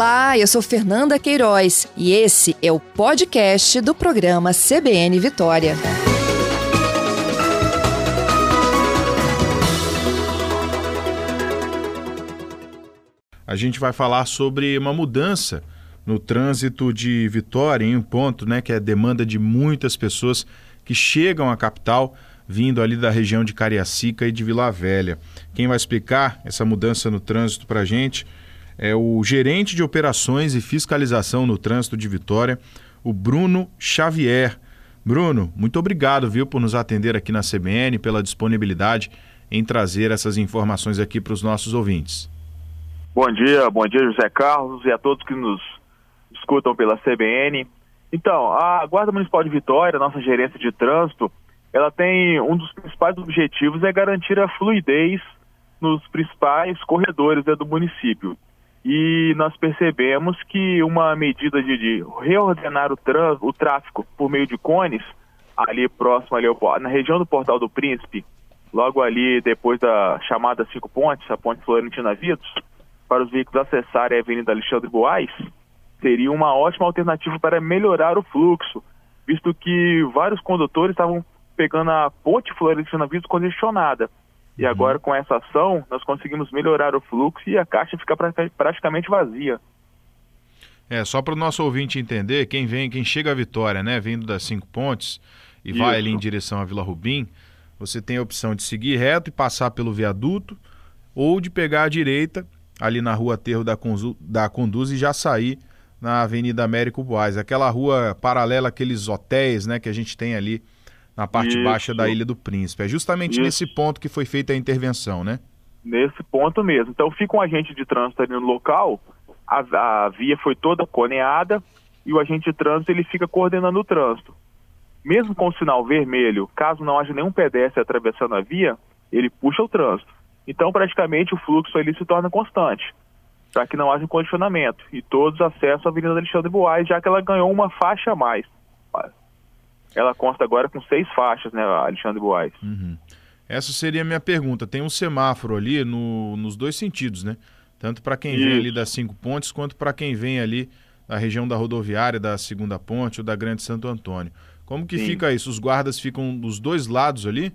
Olá, eu sou Fernanda Queiroz e esse é o podcast do programa CBN Vitória. A gente vai falar sobre uma mudança no trânsito de Vitória, em um ponto né, que é demanda de muitas pessoas que chegam à capital vindo ali da região de Cariacica e de Vila Velha. Quem vai explicar essa mudança no trânsito para a gente é o gerente de operações e fiscalização no trânsito de Vitória, o Bruno Xavier. Bruno, muito obrigado, viu, por nos atender aqui na CBN, pela disponibilidade em trazer essas informações aqui para os nossos ouvintes. Bom dia, bom dia, José Carlos, e a todos que nos escutam pela CBN. Então, a Guarda Municipal de Vitória, nossa gerência de trânsito, ela tem um dos principais objetivos é garantir a fluidez nos principais corredores né, do município. E nós percebemos que uma medida de, de reordenar o, o, tráfego por meio de cones, ali próximo ali na região do Portal do Príncipe, logo ali depois da chamada Cinco Pontes, a Ponte Florentina Vitos, para os veículos acessarem a Avenida Alexandre Boais, seria uma ótima alternativa para melhorar o fluxo, visto que vários condutores estavam pegando a ponte Florentina Vitor congestionada. E agora, com essa ação, nós conseguimos melhorar o fluxo e a caixa fica praticamente vazia. É, só para o nosso ouvinte entender, quem vem, quem chega à Vitória, né, vindo das Cinco Pontes e Isso. vai ali em direção à Vila Rubim, você tem a opção de seguir reto e passar pelo viaduto, ou de pegar a direita, ali na rua Terro da, Conzu, da Conduz e já sair na Avenida Américo Boaz, aquela rua paralela àqueles hotéis, né, que a gente tem ali na parte Isso. baixa da Ilha do Príncipe. É justamente Isso. nesse ponto que foi feita a intervenção, né? Nesse ponto mesmo. Então fica um agente de trânsito ali no local, a, a via foi toda coneada e o agente de trânsito ele fica coordenando o trânsito. Mesmo com o sinal vermelho, caso não haja nenhum pedestre atravessando a via, ele puxa o trânsito. Então praticamente o fluxo ali se torna constante, para que não haja um condicionamento e todos acessam a Avenida Alexandre Boaz, já que ela ganhou uma faixa a mais ela consta agora com seis faixas, né, Alexandre Boaz. Uhum. Essa seria a minha pergunta. Tem um semáforo ali no, nos dois sentidos, né? Tanto para quem Isso. vem ali das cinco pontes, quanto para quem vem ali da região da rodoviária, da segunda ponte ou da Grande Santo Antônio. Como que Sim. fica isso? Os guardas ficam dos dois lados ali?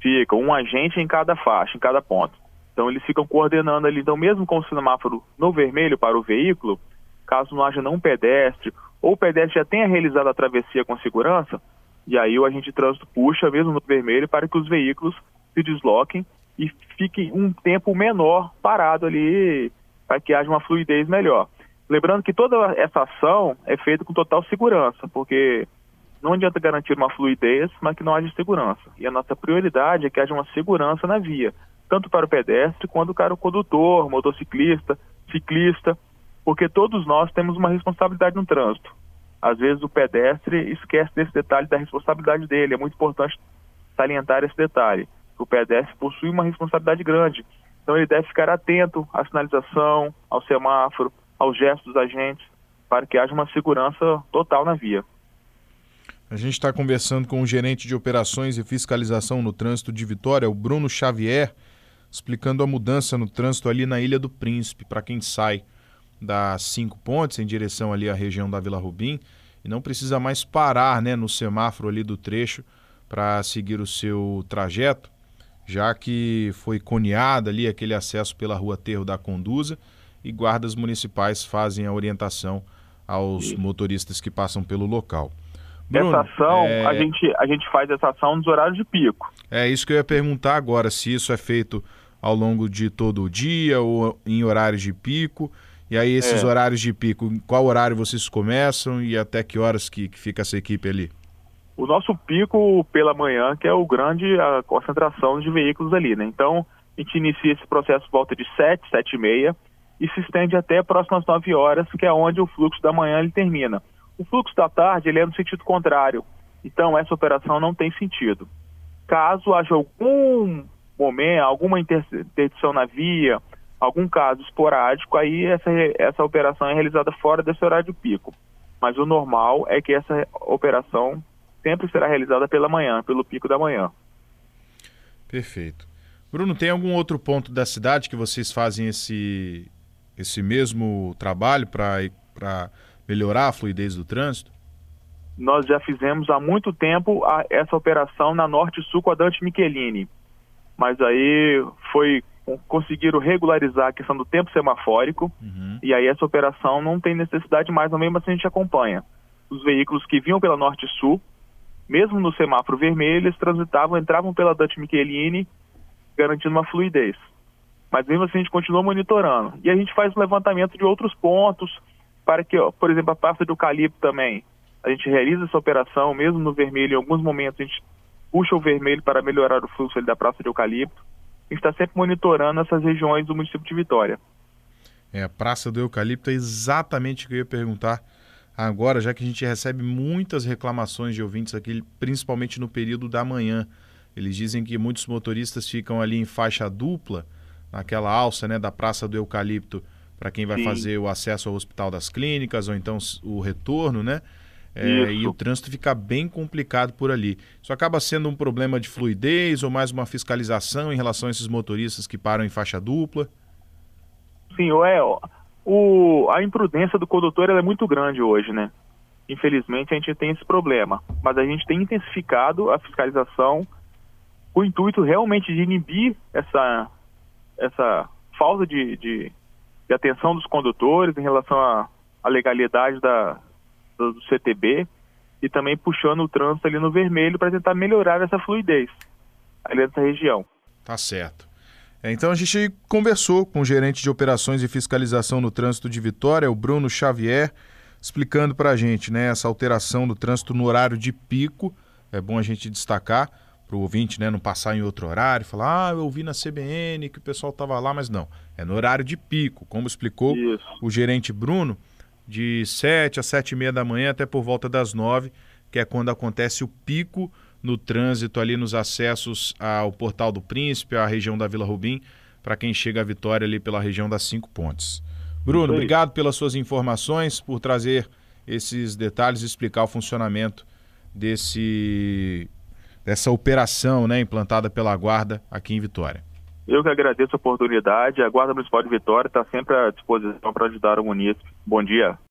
Ficam, um agente em cada faixa, em cada ponto. Então eles ficam coordenando ali. Então, mesmo com o semáforo no vermelho para o veículo, caso não haja nenhum pedestre ou o pedestre já tenha realizado a travessia com segurança, e aí o agente de trânsito puxa mesmo no vermelho para que os veículos se desloquem e fiquem um tempo menor parado ali para que haja uma fluidez melhor. Lembrando que toda essa ação é feita com total segurança, porque não adianta garantir uma fluidez, mas que não haja segurança. E a nossa prioridade é que haja uma segurança na via, tanto para o pedestre quanto para o condutor, motociclista, ciclista porque todos nós temos uma responsabilidade no trânsito. Às vezes o pedestre esquece desse detalhe da responsabilidade dele. É muito importante salientar esse detalhe. O pedestre possui uma responsabilidade grande. Então ele deve ficar atento à sinalização, ao semáforo, aos gestos dos agentes, para que haja uma segurança total na via. A gente está conversando com o gerente de operações e fiscalização no trânsito de Vitória, o Bruno Xavier, explicando a mudança no trânsito ali na Ilha do Príncipe, para quem sai das cinco pontes em direção ali à região da Vila Rubim e não precisa mais parar né, no semáforo ali do trecho para seguir o seu trajeto, já que foi coneado ali aquele acesso pela rua Terro da Conduza e guardas municipais fazem a orientação aos motoristas que passam pelo local. Bruno, essa ação, é... a, gente, a gente faz essa ação nos horários de pico. É isso que eu ia perguntar agora, se isso é feito ao longo de todo o dia ou em horários de pico e aí, esses é. horários de pico, qual horário vocês começam e até que horas que, que fica essa equipe ali? O nosso pico pela manhã, que é o grande, a concentração de veículos ali, né? Então, a gente inicia esse processo volta de 7, 7 e meia e se estende até próximas 9 horas, que é onde o fluxo da manhã ele termina. O fluxo da tarde ele é no sentido contrário, então essa operação não tem sentido. Caso haja algum momento, alguma interdição na via, algum caso esporádico, aí essa, essa operação é realizada fora desse horário de pico. Mas o normal é que essa operação sempre será realizada pela manhã, pelo pico da manhã. Perfeito. Bruno, tem algum outro ponto da cidade que vocês fazem esse, esse mesmo trabalho para melhorar a fluidez do trânsito? Nós já fizemos há muito tempo a, essa operação na Norte Sul com a Dante Michelini. Mas aí foi conseguiram regularizar a questão do tempo semafórico uhum. e aí essa operação não tem necessidade mais, no mesmo assim a gente acompanha. Os veículos que vinham pela Norte Sul, mesmo no semáforo vermelho, eles transitavam, entravam pela Dante Michelini, garantindo uma fluidez. Mas mesmo assim a gente continua monitorando. E a gente faz um levantamento de outros pontos, para que, por exemplo, a pasta de eucalipto também. A gente realiza essa operação, mesmo no vermelho, em alguns momentos a gente puxa o vermelho para melhorar o fluxo da praça de eucalipto. Está sempre monitorando essas regiões do município de Vitória. É, a Praça do Eucalipto é exatamente o que eu ia perguntar agora, já que a gente recebe muitas reclamações de ouvintes aqui, principalmente no período da manhã. Eles dizem que muitos motoristas ficam ali em faixa dupla, naquela alça né, da Praça do Eucalipto, para quem vai Sim. fazer o acesso ao Hospital das Clínicas ou então o retorno, né? É, e o trânsito fica bem complicado por ali. Isso acaba sendo um problema de fluidez ou mais uma fiscalização em relação a esses motoristas que param em faixa dupla? Sim, é, o, a imprudência do condutor é muito grande hoje, né? Infelizmente a gente tem esse problema, mas a gente tem intensificado a fiscalização com o intuito realmente de inibir essa, essa falta de, de, de atenção dos condutores em relação à legalidade da, do, do CTB e também puxando o trânsito ali no vermelho para tentar melhorar essa fluidez ali nessa região. Tá certo. É, então a gente conversou com o gerente de operações e fiscalização no trânsito de Vitória, o Bruno Xavier, explicando para a gente né, essa alteração do trânsito no horário de pico. É bom a gente destacar para o ouvinte né, não passar em outro horário, falar, ah, eu ouvi na CBN que o pessoal estava lá, mas não. É no horário de pico, como explicou Isso. o gerente Bruno de 7 a 7 e meia da manhã até por volta das 9, que é quando acontece o pico no trânsito ali nos acessos ao Portal do Príncipe, à região da Vila Rubim, para quem chega à Vitória ali pela região das Cinco Pontes. Bruno, obrigado pelas suas informações, por trazer esses detalhes e explicar o funcionamento desse dessa operação né, implantada pela Guarda aqui em Vitória. Eu que agradeço a oportunidade. A Guarda Municipal de Vitória está sempre à disposição para ajudar o munícipe. Bom dia.